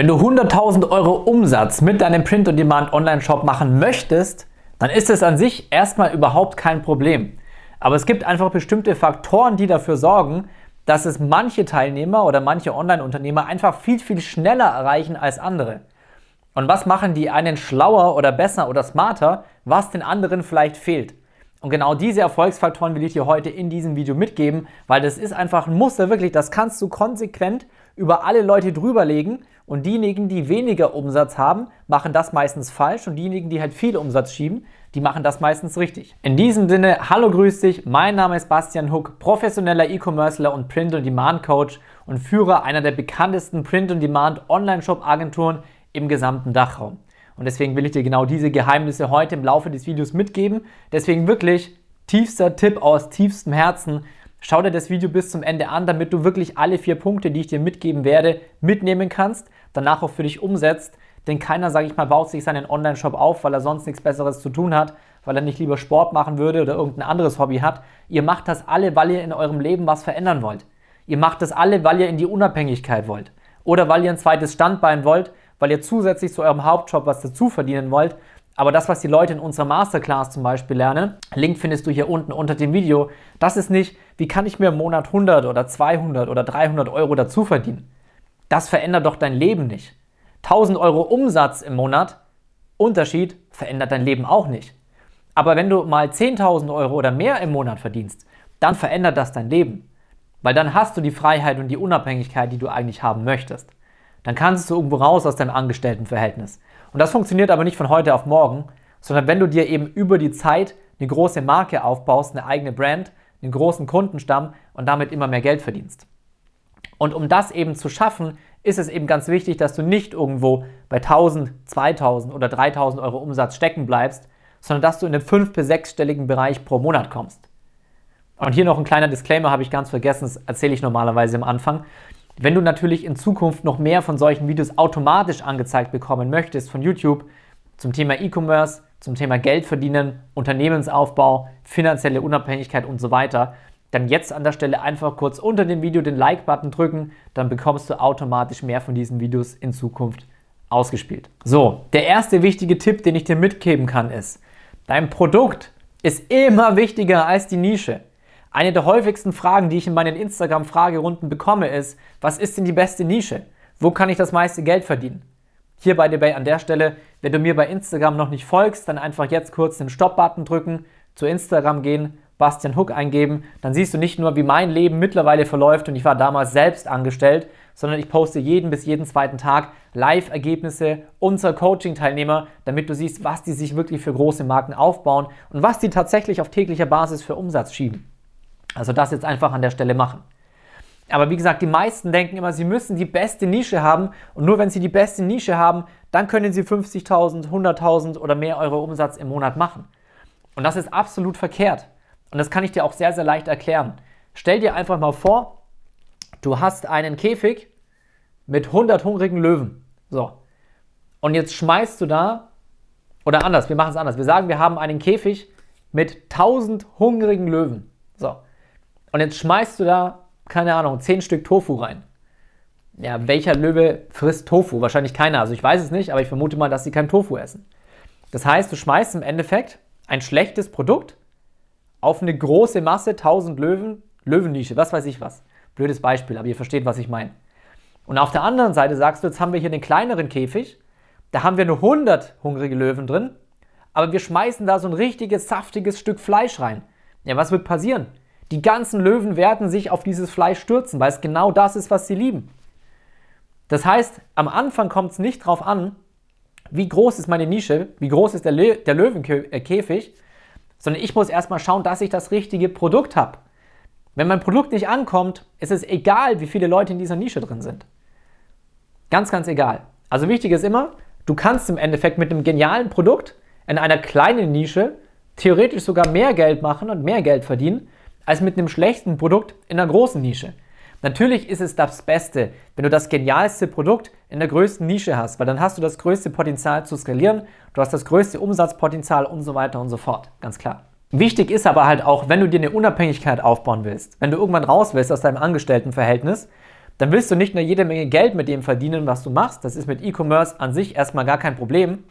Wenn du 100.000 Euro Umsatz mit deinem Print-on-Demand-Online-Shop machen möchtest, dann ist es an sich erstmal überhaupt kein Problem. Aber es gibt einfach bestimmte Faktoren, die dafür sorgen, dass es manche Teilnehmer oder manche Online-Unternehmer einfach viel, viel schneller erreichen als andere. Und was machen die einen schlauer oder besser oder smarter, was den anderen vielleicht fehlt? Und genau diese Erfolgsfaktoren will ich dir heute in diesem Video mitgeben, weil das ist einfach ein Muster, wirklich, das kannst du konsequent über alle Leute drüberlegen und diejenigen, die weniger Umsatz haben, machen das meistens falsch und diejenigen, die halt viel Umsatz schieben, die machen das meistens richtig. In diesem Sinne, hallo, grüß dich, mein Name ist Bastian Huck, professioneller E-Commercer und Print-on-Demand-Coach und Führer einer der bekanntesten Print-on-Demand-Online-Shop-Agenturen im gesamten Dachraum. Und deswegen will ich dir genau diese Geheimnisse heute im Laufe des Videos mitgeben. Deswegen wirklich tiefster Tipp aus tiefstem Herzen, Schau dir das Video bis zum Ende an, damit du wirklich alle vier Punkte, die ich dir mitgeben werde, mitnehmen kannst, danach auch für dich umsetzt. Denn keiner, sage ich mal, baut sich seinen Online-Shop auf, weil er sonst nichts Besseres zu tun hat, weil er nicht lieber Sport machen würde oder irgendein anderes Hobby hat. Ihr macht das alle, weil ihr in eurem Leben was verändern wollt. Ihr macht das alle, weil ihr in die Unabhängigkeit wollt. Oder weil ihr ein zweites Standbein wollt, weil ihr zusätzlich zu eurem Hauptjob was dazu verdienen wollt aber das, was die Leute in unserer Masterclass zum Beispiel lernen, Link findest du hier unten unter dem Video, das ist nicht, wie kann ich mir im Monat 100 oder 200 oder 300 Euro dazu verdienen. Das verändert doch dein Leben nicht. 1000 Euro Umsatz im Monat, Unterschied, verändert dein Leben auch nicht. Aber wenn du mal 10.000 Euro oder mehr im Monat verdienst, dann verändert das dein Leben. Weil dann hast du die Freiheit und die Unabhängigkeit, die du eigentlich haben möchtest. Dann kannst du irgendwo raus aus deinem Angestelltenverhältnis. Und das funktioniert aber nicht von heute auf morgen, sondern wenn du dir eben über die Zeit eine große Marke aufbaust, eine eigene Brand, einen großen Kundenstamm und damit immer mehr Geld verdienst. Und um das eben zu schaffen, ist es eben ganz wichtig, dass du nicht irgendwo bei 1000, 2000 oder 3000 Euro Umsatz stecken bleibst, sondern dass du in den fünf- bis sechsstelligen Bereich pro Monat kommst. Und hier noch ein kleiner Disclaimer, habe ich ganz vergessen, das erzähle ich normalerweise am Anfang. Wenn du natürlich in Zukunft noch mehr von solchen Videos automatisch angezeigt bekommen möchtest von YouTube zum Thema E-Commerce, zum Thema Geld verdienen, Unternehmensaufbau, finanzielle Unabhängigkeit und so weiter, dann jetzt an der Stelle einfach kurz unter dem Video den Like-Button drücken, dann bekommst du automatisch mehr von diesen Videos in Zukunft ausgespielt. So, der erste wichtige Tipp, den ich dir mitgeben kann, ist, dein Produkt ist immer wichtiger als die Nische. Eine der häufigsten Fragen, die ich in meinen Instagram-Fragerunden bekomme, ist, was ist denn die beste Nische? Wo kann ich das meiste Geld verdienen? Hier bei dir an der Stelle, wenn du mir bei Instagram noch nicht folgst, dann einfach jetzt kurz den Stop-Button drücken, zu Instagram gehen, Bastian Hook eingeben, dann siehst du nicht nur, wie mein Leben mittlerweile verläuft und ich war damals selbst angestellt, sondern ich poste jeden bis jeden zweiten Tag Live-Ergebnisse unserer Coaching-Teilnehmer, damit du siehst, was die sich wirklich für große Marken aufbauen und was die tatsächlich auf täglicher Basis für Umsatz schieben. Also das jetzt einfach an der Stelle machen. Aber wie gesagt, die meisten denken immer, sie müssen die beste Nische haben und nur wenn sie die beste Nische haben, dann können sie 50.000, 100.000 oder mehr Euro Umsatz im Monat machen. Und das ist absolut verkehrt. Und das kann ich dir auch sehr, sehr leicht erklären. Stell dir einfach mal vor, du hast einen Käfig mit 100 hungrigen Löwen. So. Und jetzt schmeißt du da, oder anders, wir machen es anders. Wir sagen, wir haben einen Käfig mit 1000 hungrigen Löwen. So. Und jetzt schmeißt du da, keine Ahnung, 10 Stück Tofu rein. Ja, welcher Löwe frisst Tofu? Wahrscheinlich keiner. Also ich weiß es nicht, aber ich vermute mal, dass sie kein Tofu essen. Das heißt, du schmeißt im Endeffekt ein schlechtes Produkt auf eine große Masse, 1000 Löwen, Löwennische, was weiß ich was. Blödes Beispiel, aber ihr versteht, was ich meine. Und auf der anderen Seite sagst du, jetzt haben wir hier den kleineren Käfig, da haben wir nur 100 hungrige Löwen drin, aber wir schmeißen da so ein richtiges, saftiges Stück Fleisch rein. Ja, was wird passieren? Die ganzen Löwen werden sich auf dieses Fleisch stürzen, weil es genau das ist, was sie lieben. Das heißt, am Anfang kommt es nicht darauf an, wie groß ist meine Nische, wie groß ist der, Lö der Löwenkäfig, sondern ich muss erstmal schauen, dass ich das richtige Produkt habe. Wenn mein Produkt nicht ankommt, ist es egal, wie viele Leute in dieser Nische drin sind. Ganz, ganz egal. Also wichtig ist immer, du kannst im Endeffekt mit einem genialen Produkt in einer kleinen Nische theoretisch sogar mehr Geld machen und mehr Geld verdienen, als mit einem schlechten Produkt in einer großen Nische. Natürlich ist es das Beste, wenn du das genialste Produkt in der größten Nische hast, weil dann hast du das größte Potenzial zu skalieren, du hast das größte Umsatzpotenzial und so weiter und so fort. Ganz klar. Wichtig ist aber halt auch, wenn du dir eine Unabhängigkeit aufbauen willst, wenn du irgendwann raus willst aus deinem Angestelltenverhältnis, dann willst du nicht nur jede Menge Geld mit dem verdienen, was du machst. Das ist mit E-Commerce an sich erstmal gar kein Problem.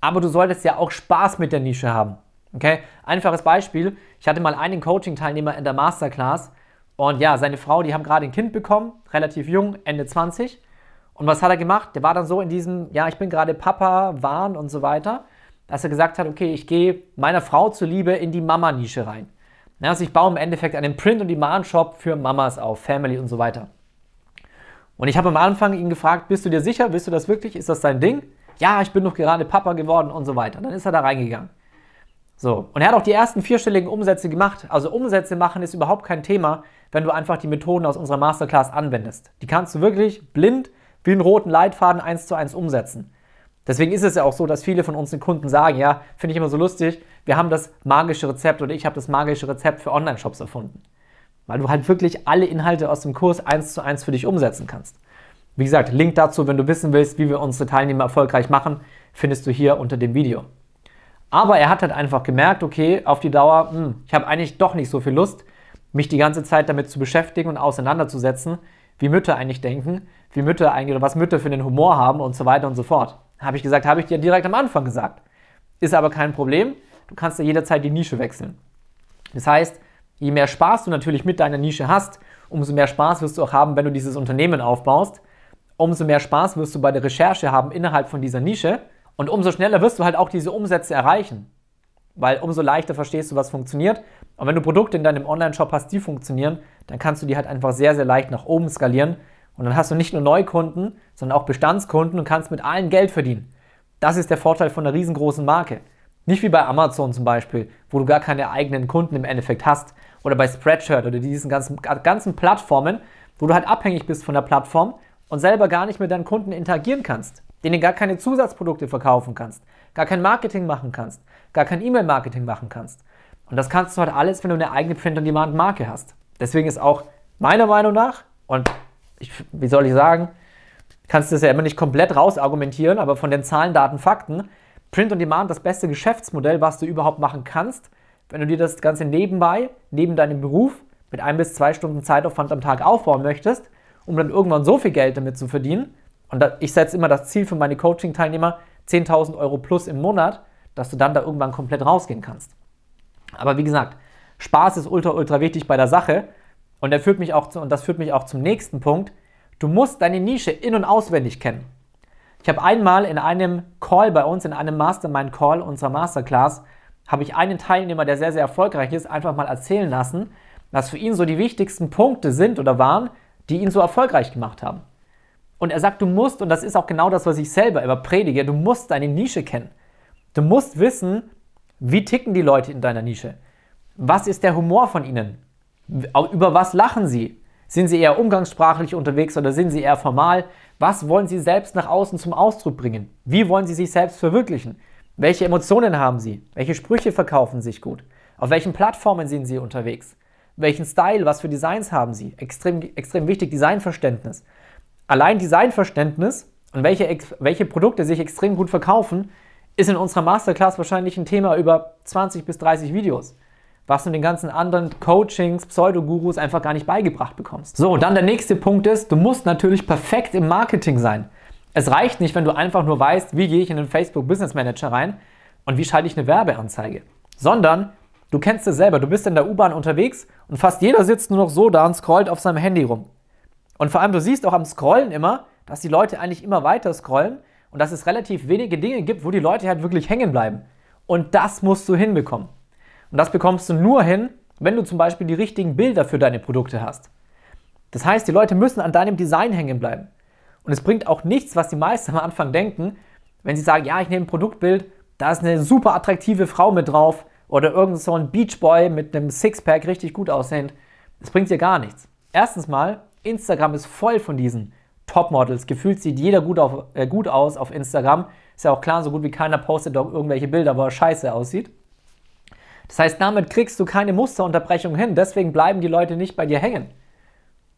Aber du solltest ja auch Spaß mit der Nische haben. Okay? Einfaches Beispiel. Ich hatte mal einen Coaching-Teilnehmer in der Masterclass und ja, seine Frau, die haben gerade ein Kind bekommen, relativ jung, Ende 20. Und was hat er gemacht? Der war dann so in diesem, ja, ich bin gerade Papa, Wahn und so weiter, dass er gesagt hat, okay, ich gehe meiner Frau zuliebe in die Mama-Nische rein. Ja, also ich baue im Endeffekt einen Print-on-Demand-Shop für Mamas auf, Family und so weiter. Und ich habe am Anfang ihn gefragt, bist du dir sicher, willst du das wirklich? Ist das dein Ding? Ja, ich bin doch gerade Papa geworden und so weiter. Dann ist er da reingegangen. So, und er hat auch die ersten vierstelligen Umsätze gemacht. Also Umsätze machen ist überhaupt kein Thema, wenn du einfach die Methoden aus unserer Masterclass anwendest. Die kannst du wirklich blind wie einen roten Leitfaden eins zu eins umsetzen. Deswegen ist es ja auch so, dass viele von unseren Kunden sagen, ja, finde ich immer so lustig, wir haben das magische Rezept oder ich habe das magische Rezept für Online-Shops erfunden. Weil du halt wirklich alle Inhalte aus dem Kurs eins zu eins für dich umsetzen kannst. Wie gesagt, Link dazu, wenn du wissen willst, wie wir unsere Teilnehmer erfolgreich machen, findest du hier unter dem Video. Aber er hat halt einfach gemerkt, okay, auf die Dauer, hm, ich habe eigentlich doch nicht so viel Lust, mich die ganze Zeit damit zu beschäftigen und auseinanderzusetzen, wie Mütter eigentlich denken, wie Mütter eigentlich oder was Mütter für den Humor haben und so weiter und so fort. Habe ich gesagt, habe ich dir direkt am Anfang gesagt. Ist aber kein Problem. Du kannst ja jederzeit die Nische wechseln. Das heißt, je mehr Spaß du natürlich mit deiner Nische hast, umso mehr Spaß wirst du auch haben, wenn du dieses Unternehmen aufbaust. Umso mehr Spaß wirst du bei der Recherche haben innerhalb von dieser Nische und umso schneller wirst du halt auch diese Umsätze erreichen. Weil umso leichter verstehst du, was funktioniert. Und wenn du Produkte in deinem Online-Shop hast, die funktionieren, dann kannst du die halt einfach sehr, sehr leicht nach oben skalieren. Und dann hast du nicht nur Neukunden, sondern auch Bestandskunden und kannst mit allen Geld verdienen. Das ist der Vorteil von einer riesengroßen Marke. Nicht wie bei Amazon zum Beispiel, wo du gar keine eigenen Kunden im Endeffekt hast. Oder bei Spreadshirt oder diesen ganzen, ganzen Plattformen, wo du halt abhängig bist von der Plattform und selber gar nicht mit deinen Kunden interagieren kannst, denen gar keine Zusatzprodukte verkaufen kannst, gar kein Marketing machen kannst, gar kein E-Mail-Marketing machen kannst. Und das kannst du halt alles, wenn du eine eigene Print-on-Demand-Marke hast. Deswegen ist auch meiner Meinung nach, und ich, wie soll ich sagen, kannst du das ja immer nicht komplett rausargumentieren, aber von den Zahlen, Daten, Fakten, Print-on-Demand das beste Geschäftsmodell, was du überhaupt machen kannst, wenn du dir das Ganze nebenbei, neben deinem Beruf, mit ein bis zwei Stunden Zeitaufwand am Tag aufbauen möchtest, um dann irgendwann so viel Geld damit zu verdienen. Und ich setze immer das Ziel für meine Coaching-Teilnehmer, 10.000 Euro plus im Monat, dass du dann da irgendwann komplett rausgehen kannst. Aber wie gesagt, Spaß ist ultra, ultra wichtig bei der Sache. Und, der führt mich auch zu, und das führt mich auch zum nächsten Punkt. Du musst deine Nische in- und auswendig kennen. Ich habe einmal in einem Call bei uns, in einem Mastermind-Call unserer Masterclass, habe ich einen Teilnehmer, der sehr, sehr erfolgreich ist, einfach mal erzählen lassen, was für ihn so die wichtigsten Punkte sind oder waren, die ihn so erfolgreich gemacht haben. Und er sagt, du musst, und das ist auch genau das, was ich selber immer predige, du musst deine Nische kennen. Du musst wissen, wie ticken die Leute in deiner Nische. Was ist der Humor von ihnen? Über was lachen sie? Sind sie eher umgangssprachlich unterwegs oder sind sie eher formal? Was wollen sie selbst nach außen zum Ausdruck bringen? Wie wollen sie sich selbst verwirklichen? Welche Emotionen haben sie? Welche Sprüche verkaufen sich gut? Auf welchen Plattformen sind sie unterwegs? Welchen Style, was für Designs haben sie? Extrem, extrem wichtig, Designverständnis. Allein Designverständnis und welche, welche Produkte sich extrem gut verkaufen, ist in unserer Masterclass wahrscheinlich ein Thema über 20 bis 30 Videos, was du den ganzen anderen Coachings, Pseudogurus einfach gar nicht beigebracht bekommst. So, dann der nächste Punkt ist, du musst natürlich perfekt im Marketing sein. Es reicht nicht, wenn du einfach nur weißt, wie gehe ich in den Facebook Business Manager rein und wie schalte ich eine Werbeanzeige, sondern du kennst es selber, du bist in der U-Bahn unterwegs und fast jeder sitzt nur noch so da und scrollt auf seinem Handy rum. Und vor allem, du siehst auch am Scrollen immer, dass die Leute eigentlich immer weiter scrollen und dass es relativ wenige Dinge gibt, wo die Leute halt wirklich hängen bleiben. Und das musst du hinbekommen. Und das bekommst du nur hin, wenn du zum Beispiel die richtigen Bilder für deine Produkte hast. Das heißt, die Leute müssen an deinem Design hängen bleiben. Und es bringt auch nichts, was die meisten am Anfang denken, wenn sie sagen, ja, ich nehme ein Produktbild, da ist eine super attraktive Frau mit drauf oder irgend so ein Beachboy mit einem Sixpack richtig gut aussehend. Das bringt dir gar nichts. Erstens mal, Instagram ist voll von diesen Topmodels. Gefühlt sieht jeder gut, auf, äh, gut aus auf Instagram. Ist ja auch klar, so gut wie keiner postet doch irgendwelche Bilder, wo er scheiße aussieht. Das heißt, damit kriegst du keine Musterunterbrechung hin. Deswegen bleiben die Leute nicht bei dir hängen.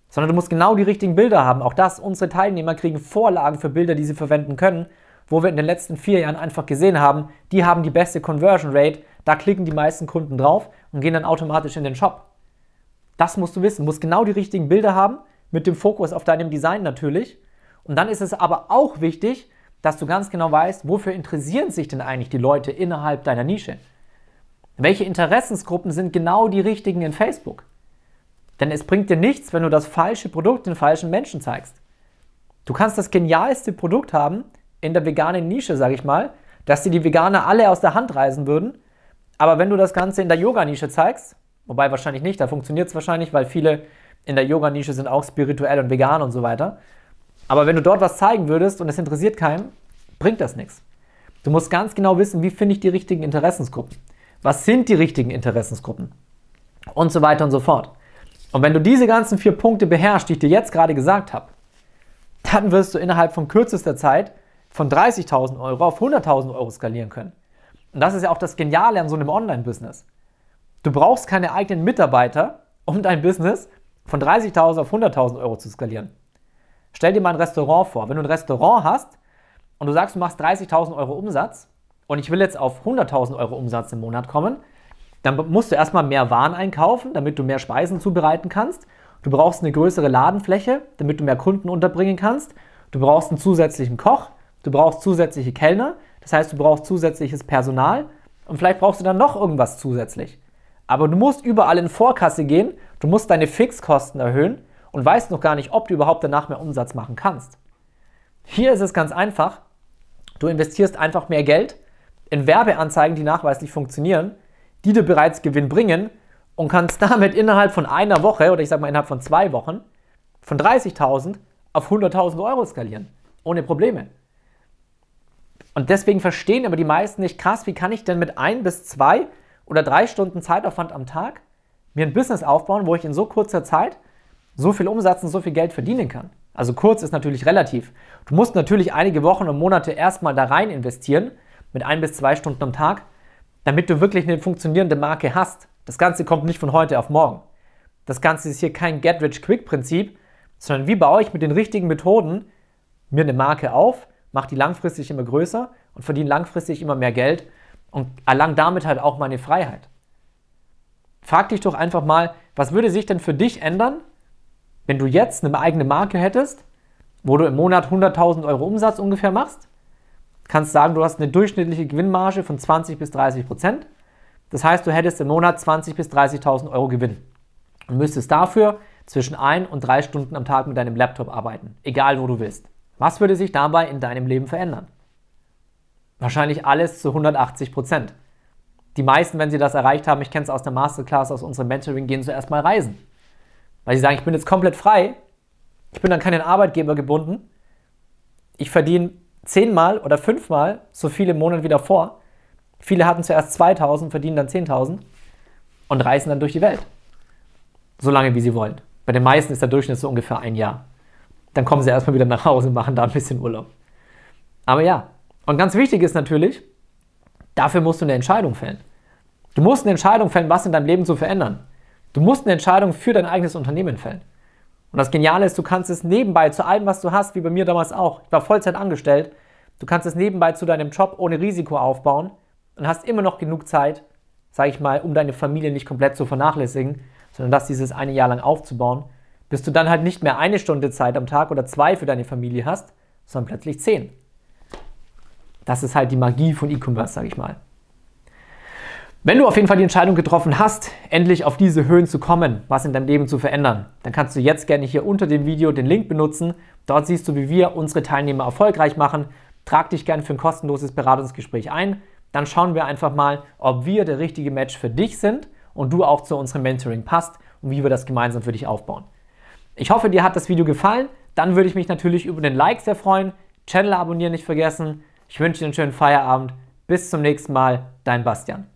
Sondern du musst genau die richtigen Bilder haben. Auch das, unsere Teilnehmer kriegen Vorlagen für Bilder, die sie verwenden können, wo wir in den letzten vier Jahren einfach gesehen haben, die haben die beste Conversion Rate. Da klicken die meisten Kunden drauf und gehen dann automatisch in den Shop. Das musst du wissen. Du musst genau die richtigen Bilder haben mit dem Fokus auf deinem Design natürlich. Und dann ist es aber auch wichtig, dass du ganz genau weißt, wofür interessieren sich denn eigentlich die Leute innerhalb deiner Nische? Welche Interessensgruppen sind genau die richtigen in Facebook? Denn es bringt dir nichts, wenn du das falsche Produkt den falschen Menschen zeigst. Du kannst das genialste Produkt haben in der veganen Nische, sag ich mal, dass dir die Veganer alle aus der Hand reißen würden. Aber wenn du das Ganze in der Yoga-Nische zeigst, wobei wahrscheinlich nicht, da funktioniert es wahrscheinlich, weil viele in der Yoga-Nische sind auch spirituell und vegan und so weiter. Aber wenn du dort was zeigen würdest und es interessiert keinen, bringt das nichts. Du musst ganz genau wissen, wie finde ich die richtigen Interessensgruppen? Was sind die richtigen Interessensgruppen? Und so weiter und so fort. Und wenn du diese ganzen vier Punkte beherrschst, die ich dir jetzt gerade gesagt habe, dann wirst du innerhalb von kürzester Zeit von 30.000 Euro auf 100.000 Euro skalieren können. Und das ist ja auch das Geniale an so einem Online-Business. Du brauchst keine eigenen Mitarbeiter, um dein Business von 30.000 auf 100.000 Euro zu skalieren. Stell dir mal ein Restaurant vor. Wenn du ein Restaurant hast und du sagst, du machst 30.000 Euro Umsatz und ich will jetzt auf 100.000 Euro Umsatz im Monat kommen, dann musst du erstmal mehr Waren einkaufen, damit du mehr Speisen zubereiten kannst. Du brauchst eine größere Ladenfläche, damit du mehr Kunden unterbringen kannst. Du brauchst einen zusätzlichen Koch, du brauchst zusätzliche Kellner, das heißt, du brauchst zusätzliches Personal und vielleicht brauchst du dann noch irgendwas zusätzlich. Aber du musst überall in Vorkasse gehen, du musst deine Fixkosten erhöhen und weißt noch gar nicht, ob du überhaupt danach mehr Umsatz machen kannst. Hier ist es ganz einfach. Du investierst einfach mehr Geld in Werbeanzeigen, die nachweislich funktionieren, die dir bereits Gewinn bringen und kannst damit innerhalb von einer Woche oder ich sage mal innerhalb von zwei Wochen von 30.000 auf 100.000 Euro skalieren. Ohne Probleme. Und deswegen verstehen aber die meisten nicht krass, wie kann ich denn mit ein bis zwei oder drei Stunden Zeitaufwand am Tag mir ein Business aufbauen, wo ich in so kurzer Zeit so viel Umsatz und so viel Geld verdienen kann. Also kurz ist natürlich relativ. Du musst natürlich einige Wochen und Monate erstmal da rein investieren, mit ein bis zwei Stunden am Tag, damit du wirklich eine funktionierende Marke hast. Das Ganze kommt nicht von heute auf morgen. Das Ganze ist hier kein Get-Rich-Quick-Prinzip, sondern wie baue ich mit den richtigen Methoden mir eine Marke auf, mache die langfristig immer größer und verdiene langfristig immer mehr Geld und erlange damit halt auch meine Freiheit. Frag dich doch einfach mal, was würde sich denn für dich ändern, wenn du jetzt eine eigene Marke hättest, wo du im Monat 100.000 Euro Umsatz ungefähr machst, kannst sagen, du hast eine durchschnittliche Gewinnmarge von 20 bis 30 Prozent. Das heißt, du hättest im Monat 20 bis 30.000 Euro Gewinn und müsstest dafür zwischen ein und drei Stunden am Tag mit deinem Laptop arbeiten, egal wo du willst. Was würde sich dabei in deinem Leben verändern? Wahrscheinlich alles zu 180 Prozent. Die meisten, wenn sie das erreicht haben, ich kenne es aus der Masterclass, aus unserem Mentoring, gehen zuerst mal reisen. Weil sie sagen, ich bin jetzt komplett frei, ich bin an keinen Arbeitgeber gebunden, ich verdiene zehnmal oder fünfmal so viel im Monat wie davor. Viele hatten zuerst 2000, verdienen dann 10.000 und reisen dann durch die Welt. So lange, wie sie wollen. Bei den meisten ist der Durchschnitt so ungefähr ein Jahr. Dann kommen sie erstmal wieder nach Hause und machen da ein bisschen Urlaub. Aber ja, und ganz wichtig ist natürlich, dafür musst du eine Entscheidung fällen. Du musst eine Entscheidung fällen, was in deinem Leben zu verändern. Du musst eine Entscheidung für dein eigenes Unternehmen fällen. Und das Geniale ist, du kannst es nebenbei zu allem, was du hast, wie bei mir damals auch. Ich war Vollzeit angestellt. Du kannst es nebenbei zu deinem Job ohne Risiko aufbauen und hast immer noch genug Zeit, sage ich mal, um deine Familie nicht komplett zu vernachlässigen, sondern das dieses eine Jahr lang aufzubauen, bis du dann halt nicht mehr eine Stunde Zeit am Tag oder zwei für deine Familie hast, sondern plötzlich zehn. Das ist halt die Magie von E-Commerce, sage ich mal. Wenn du auf jeden Fall die Entscheidung getroffen hast, endlich auf diese Höhen zu kommen, was in deinem Leben zu verändern, dann kannst du jetzt gerne hier unter dem Video den Link benutzen. Dort siehst du, wie wir unsere Teilnehmer erfolgreich machen. Trag dich gerne für ein kostenloses Beratungsgespräch ein. Dann schauen wir einfach mal, ob wir der richtige Match für dich sind und du auch zu unserem Mentoring passt und wie wir das gemeinsam für dich aufbauen. Ich hoffe, dir hat das Video gefallen. Dann würde ich mich natürlich über den Like sehr freuen. Channel abonnieren nicht vergessen. Ich wünsche dir einen schönen Feierabend. Bis zum nächsten Mal, dein Bastian.